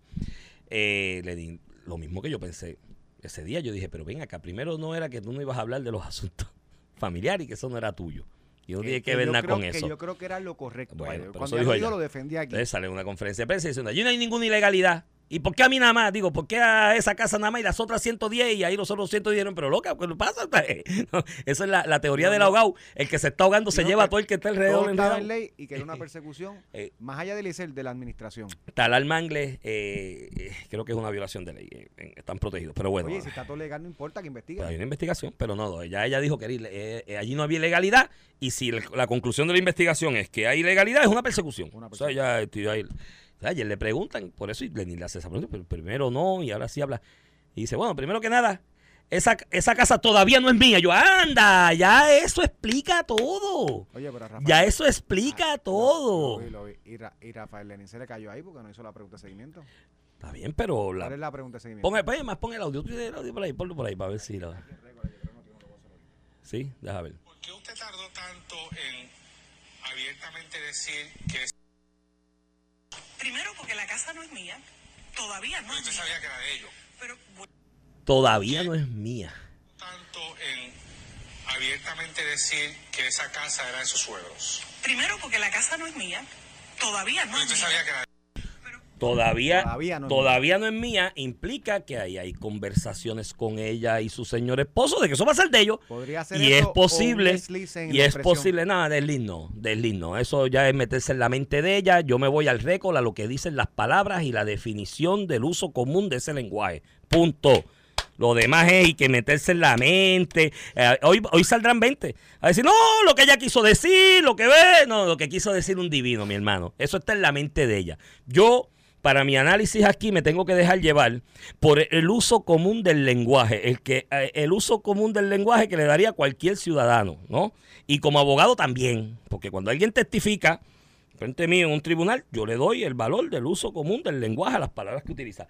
Eh, le di lo mismo que yo pensé ese día, yo dije, pero ven acá, primero no era que tú no ibas a hablar de los asuntos familiares y que eso no era tuyo. Y no tiene que ver yo nada con que eso. yo creo que era lo correcto. Bueno, Cuando ella. lo defendí aquí. Entonces sale una conferencia de prensa diciendo, allí no hay ninguna ilegalidad. ¿Y por qué a mí nada más? Digo, ¿por qué a esa casa nada más y las otras 110 y ahí los otros 110 dijeron, pero loca, ¿qué pasa? No, esa es la, la teoría del ahogado. El que se está ahogando se No, lleva a todo el que está alrededor. Todo estaba en ley y que era una persecución Eh. más allá del ICER, de la administración. Tal mangle, eh, eh, creo que es una violación de ley. eh, están protegidos. Pero bueno, Oye, si está todo legal, no importa que investigue. Pero hay una investigación, pero no, ella, ella dijo que allí no había ilegalidad y si la conclusión de la investigación es que hay ilegalidad, es una persecución. Una O sea, ya estoy ahí. O sea, ayer le preguntan, por eso y Lenin le hace esa pregunta, pero primero no y ahora sí habla. Y dice, bueno, primero que nada, esa, esa casa todavía no es mía. Yo, anda, ya eso explica todo. Oye, pero Rafael. Ya eso explica Ah, todo. lo vi, lo vi. Y, Ra- y Rafael Lenin se le cayó ahí porque no hizo la pregunta de seguimiento. Está bien, pero la, ¿Cuál es la pregunta de seguimiento? Pon, pon, más, pon el audio. Tú tienes el audio por ahí, ponlo por ahí para ver si lo. Sí, déjame ver. ¿Por qué usted tardó tanto en abiertamente decir que es- Primero porque la casa no es mía, todavía no es usted mía. sabía que era de ellos? Pero bueno, Todavía no es mía. Tanto en abiertamente decir que esa casa era de sus suegros. primero porque la casa no es mía, todavía no Pero es usted mía. sabía que era de Todavía, Todavía no es todavía no es mía, implica que ahí hay conversaciones con ella y su señor esposo de que eso va a ser de ellos. Podría ser Y es posible, y es posible, nada, desliz no, desliz no. Eso ya es meterse en la mente de ella. Yo me voy al récord a lo que dicen las palabras y la definición del uso común de ese lenguaje. Punto. Lo demás es hay que meterse en la mente. Eh, hoy, hoy saldrán 20 a decir, no, lo que ella quiso decir, lo que ve, no, lo que quiso decir un divino, mi hermano. Eso está en la mente de ella. Yo, para mi análisis aquí, me tengo que dejar llevar por el uso común del lenguaje, el, que, eh, el uso común del lenguaje que le daría cualquier ciudadano, ¿no? Y como abogado también, porque cuando alguien testifica frente mío en un tribunal, yo le doy el valor del uso común del lenguaje a las palabras que utiliza.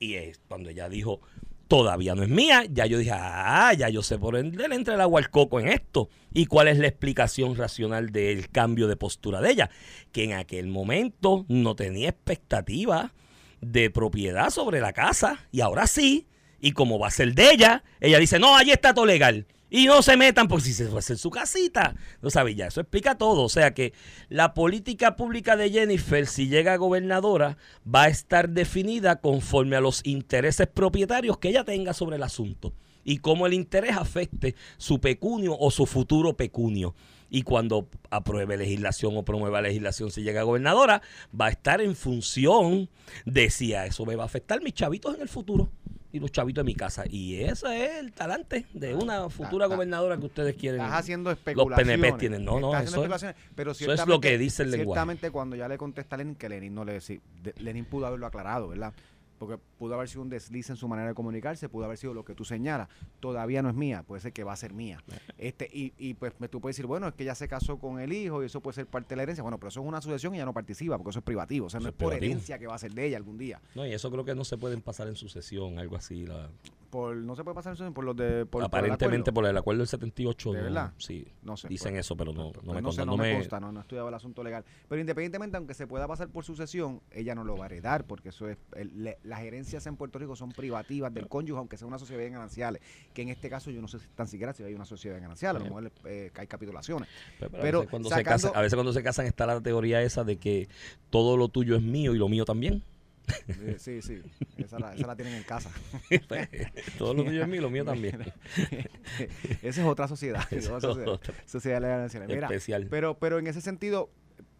Y es cuando ella dijo, todavía no es mía, ya yo dije, ah, ya yo sé por dónde le entra el agua al coco en esto. ¿Y cuál es la explicación racional del cambio de postura de ella? Que en aquel momento no tenía expectativa de propiedad sobre la casa y ahora sí. Y como va a ser de ella, ella dice, no, allí está todo legal. Y no se metan por si se va a su casita. No sabes, ya eso explica todo. O sea que la política pública de Jennifer, si llega a gobernadora, va a estar definida conforme a los intereses propietarios que ella tenga sobre el asunto. Y cómo el interés afecte su pecunio o su futuro pecunio. Y cuando apruebe legislación o promueva legislación si llega a gobernadora, va a estar en función de si a eso me va a afectar mis chavitos en el futuro y los chavitos de mi casa. Y ese es el talante de una futura está- gobernadora que ustedes quieren. Estás haciendo Los especulaciones. PNP tienen. No, no, eso es, pero eso es lo que dice el lenguaje. Ciertamente cuando ya le contesta a Lenin, que Lenin no le decía, de- Lenin pudo haberlo aclarado, ¿verdad? Porque pudo haber sido un desliz en su manera de comunicarse, pudo haber sido lo que tú señalas. Todavía no es mía, puede ser que va a ser mía. Este y, y pues tú puedes decir, bueno, es que ya se casó con el hijo y eso puede ser parte de la herencia. Bueno, pero eso es una asociación y ya no participa porque eso es privativo. O sea, no es es por herencia que va a ser de ella algún día. No, y eso creo que no se pueden pasar en sucesión, algo así. la- Por, no se puede pasar eso por los de. Por, aparentemente por el acuerdo del 78. ¿De no, verdad? Sí, No sé, dicen pues, eso, pero no, Pues no me no sé, no no me consta, no, no he estudiado el asunto legal. Pero independientemente, aunque se pueda pasar por sucesión, ella no lo va a heredar, porque eso es el- le- las herencias en Puerto Rico son privativas del cónyuge, aunque sea una sociedad de gananciales. Que en este caso yo no sé si tan siquiera si hay una sociedad de gananciales, a lo mejor eh, hay capitulaciones. Pero, pero Pero a, veces cuando se sacando- casan, a veces cuando se casan está la teoría esa de que todo lo tuyo es mío y lo mío también. Sí, sí, esa la, esa la tienen en casa. todo lo tuyo es mío lo mío también. Esa es otra sociedad, otra sociedad, otra. sociedad de gananciales. Mira, Especial. Pero, pero en ese sentido,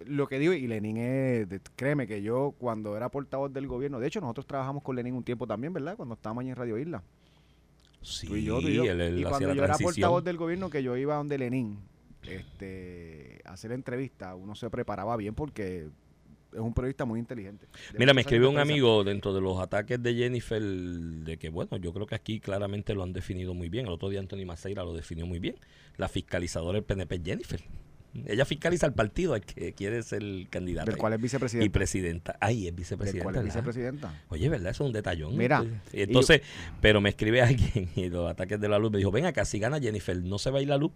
lo que digo, y Lenin es, créeme que yo cuando era portavoz del gobierno, de hecho nosotros trabajamos con Lenin un tiempo también, ¿verdad? Cuando estábamos allí en Radio Isla. Sí, Tú y yo, tú y yo. él, él y hacía cuando la yo era portavoz del gobierno, que yo iba donde Lenin, este, a hacer entrevista, uno se preparaba bien porque es un periodista muy inteligente. De Mira, me escribió un amigo dentro de los ataques de Jennifer de que, bueno, yo creo que aquí claramente lo han definido muy bien. El otro día Anthony Maceira lo definió muy bien. La fiscalizadora del PNP Jennifer. Ella fiscaliza al partido al que quiere ser candidato. Del cual es y vicepresidenta. presidenta. Ay, es Del vicepresidenta. cual es ¿verdad? vicepresidenta. Oye, ¿verdad? Eso es un detallón. Mira, Y entonces, pero me escribe alguien y los ataques de la luz me dijo, ven acá, si gana Jennifer, ¿no se va a ir la luz?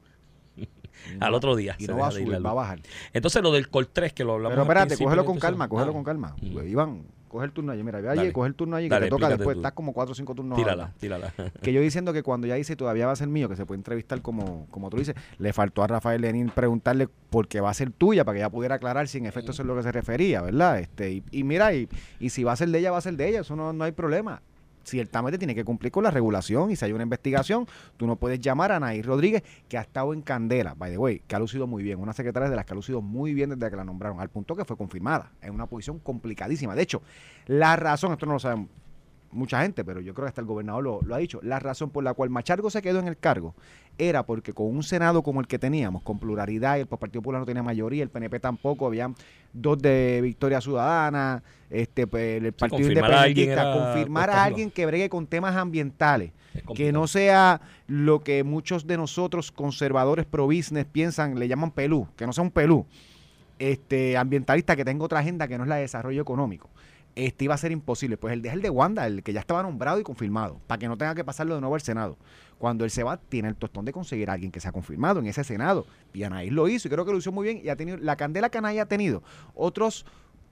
Al otro día. Y no va a subir, va a bajar. Entonces, lo del Col 3 que lo hablamos Pero espérate, cógelo con calma, cógelo Ah. con calma. Mm. Iván, coge el turno allí. Mira, ve allí, coge el turno allí, que Dale, te toca después. tú. Estás como cuatro o cinco turnos. Tírala, abajo. tírala. Que yo diciendo que cuando ya dice todavía va a ser mío, que se puede entrevistar como, como tú dices, le faltó a Rafael Lenín preguntarle por qué va a ser tuya, para que ella pudiera aclarar si en efecto eso es lo que se refería, ¿verdad? Este, y, y mira, y, y si va a ser de ella, va a ser de ella, eso no, no hay problema. Ciertamente tiene que cumplir con la regulación y si hay una investigación, tú no puedes llamar a Anaí Rodríguez, que ha estado en candela, by the way, que ha lucido muy bien, una secretaria de las que ha lucido muy bien desde que la nombraron, al punto que fue confirmada, en una posición complicadísima. De hecho, la razón, esto no lo saben mucha gente, pero yo creo que hasta el gobernador lo, lo ha dicho, la razón por la cual Machargo se quedó en el cargo era porque con un Senado como el que teníamos, con pluralidad, el Partido Popular no tenía mayoría, el PNP tampoco, habían dos de Victoria Ciudadana, este pues, el Partido confirmar a alguien Independentista, era confirmar a alguien que bregue con temas ambientales, Es que no sea lo que muchos de nosotros conservadores pro business piensan, le llaman pelú, que no sea un pelú, este ambientalista que tenga otra agenda que no es la de desarrollo económico. Este iba a ser imposible. Pues el de el de Wanda, el que ya estaba nombrado y confirmado, para que no tenga que pasarlo de nuevo al Senado. Cuando él se va, tiene el tostón de conseguir a alguien que sea confirmado en ese Senado. Y Anaís lo hizo y creo que lo hizo muy bien y ha tenido la candela que Anaís ha tenido. Otros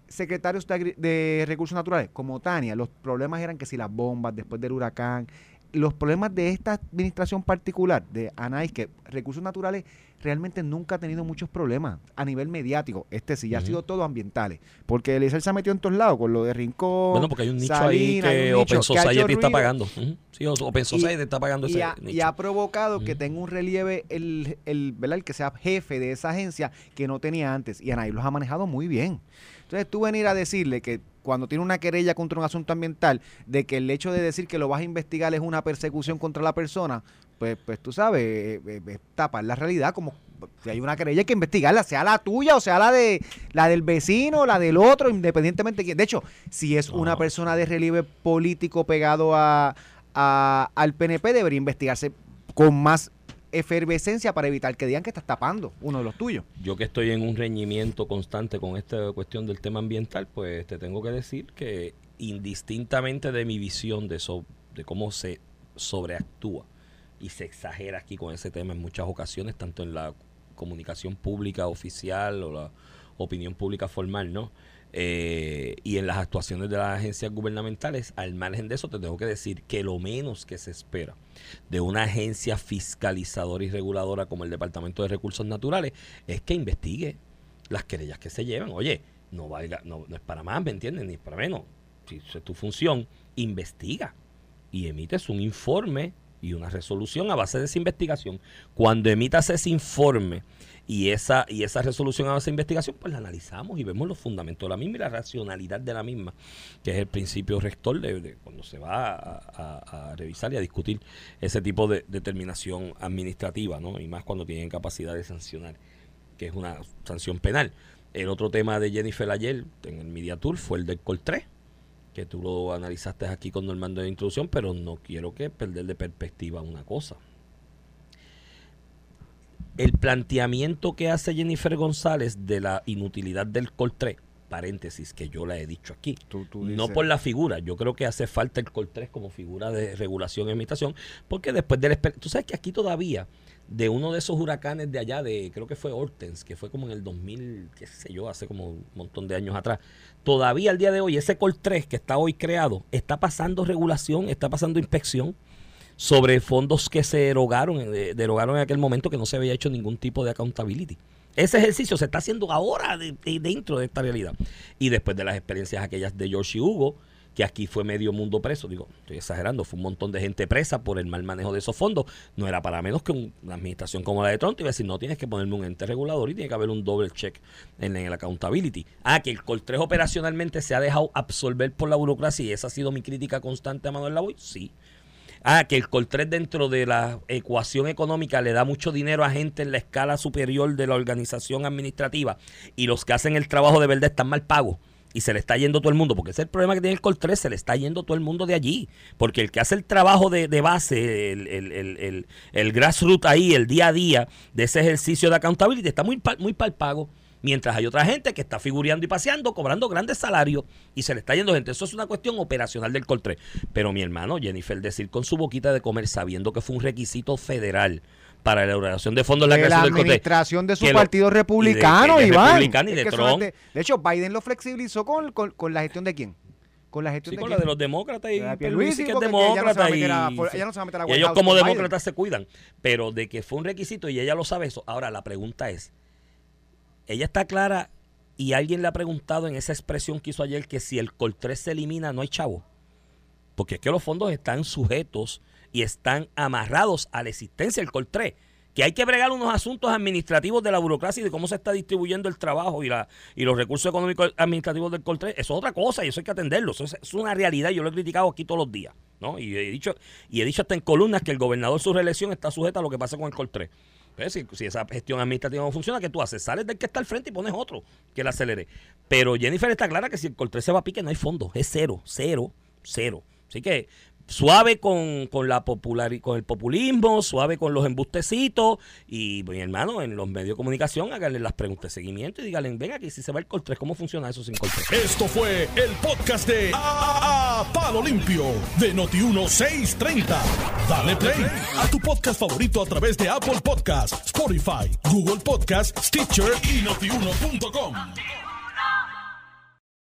secretarios de, de recursos naturales, como Tania, los problemas eran que si las bombas después del huracán, los problemas de esta administración particular de Anaís, que recursos naturales realmente nunca ha tenido muchos problemas a nivel mediático. Este sí, ya ha sido todo ambientales. Porque Eliezer se ha metido en todos lados, con lo de Rincón. Bueno, porque hay un nicho ahí que Open Society está pagando. Sí, Open Society está pagando y ese ha, y nicho. ha provocado que tenga un relieve el, el, ¿verdad? el que sea jefe de esa agencia que no tenía antes. Y Anaí los ha manejado muy bien. Entonces tú venir a decirle que cuando tiene una querella contra un asunto ambiental, de que el hecho de decir que lo vas a investigar es una persecución contra la persona, pues, pues tú sabes, eh, eh, tapar la realidad como si hay una querella hay que investigarla, sea la tuya o sea la de la del vecino, la del otro, independientemente de quién. De hecho, si es una persona de relieve político pegado a, a- al PNP, debería investigarse con más efervescencia para evitar que digan que estás tapando uno de los tuyos. Yo que estoy en un reñimiento constante con esta cuestión del tema ambiental, pues te tengo que decir que indistintamente de mi visión de, so- de cómo se sobreactúa y se exagera aquí con ese tema en muchas ocasiones, tanto en la comunicación pública oficial o la opinión pública formal, ¿no? Eh, y en las actuaciones de las agencias gubernamentales, al margen de eso, te tengo que decir que lo menos que se espera de una agencia fiscalizadora y reguladora como el Departamento de Recursos Naturales es que investigue las querellas que se llevan. Oye, no valga, no, es para más, ¿me entiendes? Ni para menos. Si es tu función, investiga y emites un informe y una resolución a base de esa investigación. Cuando emitas ese informe y esa, y esa resolución a base de investigación, pues la analizamos y vemos los fundamentos de la misma y la racionalidad de la misma, que es el principio rector de, cuando se va a revisar y a discutir ese tipo de determinación administrativa, ¿no? Y más cuando tienen capacidad de sancionar, que es una sanción penal. El otro tema de Jennifer ayer en el Media Tour fue el del Col 3, que tú lo analizaste aquí con Normando de introducción, pero no quiero que perder de perspectiva una cosa. El planteamiento que hace Jennifer González de la inutilidad del Col 3, paréntesis, que yo la he dicho aquí, Tú- tú no por la figura, yo creo que hace falta el Col 3 como figura de regulación y administración, porque después del... Tú sabes que aquí todavía, de uno de esos huracanes de allá, de creo que fue Hortens, que fue como en el 2000, qué sé yo, hace como un montón de años atrás, todavía al día de hoy, ese Col 3 que está hoy creado, está pasando regulación, está pasando inspección sobre fondos que se derogaron, eh, derogaron en aquel momento que no se había hecho ningún tipo de accountability. Ese ejercicio se está haciendo ahora de- de- dentro de esta realidad. Y después de las experiencias aquellas de George y Hugo, que aquí fue medio mundo preso, digo, estoy exagerando, fue un montón de gente presa por el mal manejo de esos fondos, no era para menos que un- una administración como la de Trump, te iba a decir, no, tienes que ponerme un ente regulador y tiene que haber un doble check en, en el accountability. Ah, que el Col 3 operacionalmente se ha dejado absorber por la burocracia y esa ha sido mi crítica constante a Manuel Lavoy, sí. Ah, que el Col 3 dentro de la ecuación económica le da mucho dinero a gente en la escala superior de la organización administrativa y los que hacen el trabajo de verdad están mal pagos y se le está yendo todo el mundo, porque ese es el problema que tiene el Col 3, se le está yendo todo el mundo de allí, porque el que hace el trabajo de, de base, el, el, el, el, grassroots ahí, el día a día de ese ejercicio de accountability está muy, muy pal pago. Mientras hay otra gente que está figureando y paseando, cobrando grandes salarios y se le está yendo gente. Eso es una cuestión operacional del Col 3. Pero mi hermano Jennifer decir con su boquita de comer, sabiendo que fue un requisito federal para la elaboración de fondos la de la creación del Col 3, administración de su lo- partido y de- republicano, y de Iván. republicano y de Trump. de hecho, Biden lo flexibilizó con, con- con la gestión de quién? con la gestión Sí, de con quién? la de los demócratas y La Pierluisi, que es porque ella no se va a demócrata. meter a- y, por- sí. ella no se va a meter a Y White ellos como demócratas se cuidan. Pero de que fue un requisito y ella lo sabe eso. Ahora, la pregunta es, ella está clara y alguien le ha preguntado en esa expresión que hizo ayer que si el Coltrés se elimina no hay chavo. Porque es que los fondos están sujetos y están amarrados a la existencia del Coltrés. Que hay que bregar unos asuntos administrativos de la burocracia y de cómo se está distribuyendo el trabajo y, la, y los recursos económicos administrativos del Coltrés. Eso es otra cosa y eso hay que atenderlo. Eso es, una realidad. Yo lo he criticado aquí todos los días. ¿no? Y he dicho y he dicho hasta en columnas que el gobernador su reelección está sujeta a lo que pasa con el Coltrés. Pues, si, esa gestión administrativa no funciona, ¿qué tú haces? Sales del que está al frente y pones otro que la acelere. Pero Jennifer está clara que si el Coltrés se va a pique, no hay fondo. Es cero, cero, cero. Así que suave con, con la popular con el populismo, suave con los embustecitos y mi hermano en los medios de comunicación háganle las preguntas de seguimiento y díganle, ven aquí si se va el Coltrés, ¿cómo funciona eso sin Coltrés? Esto fue el podcast de A, A- Palo Limpio de Noti1630. Dale play a tu podcast favorito a través de Apple Podcasts, Spotify, Google Podcasts, Stitcher y notiuno.com.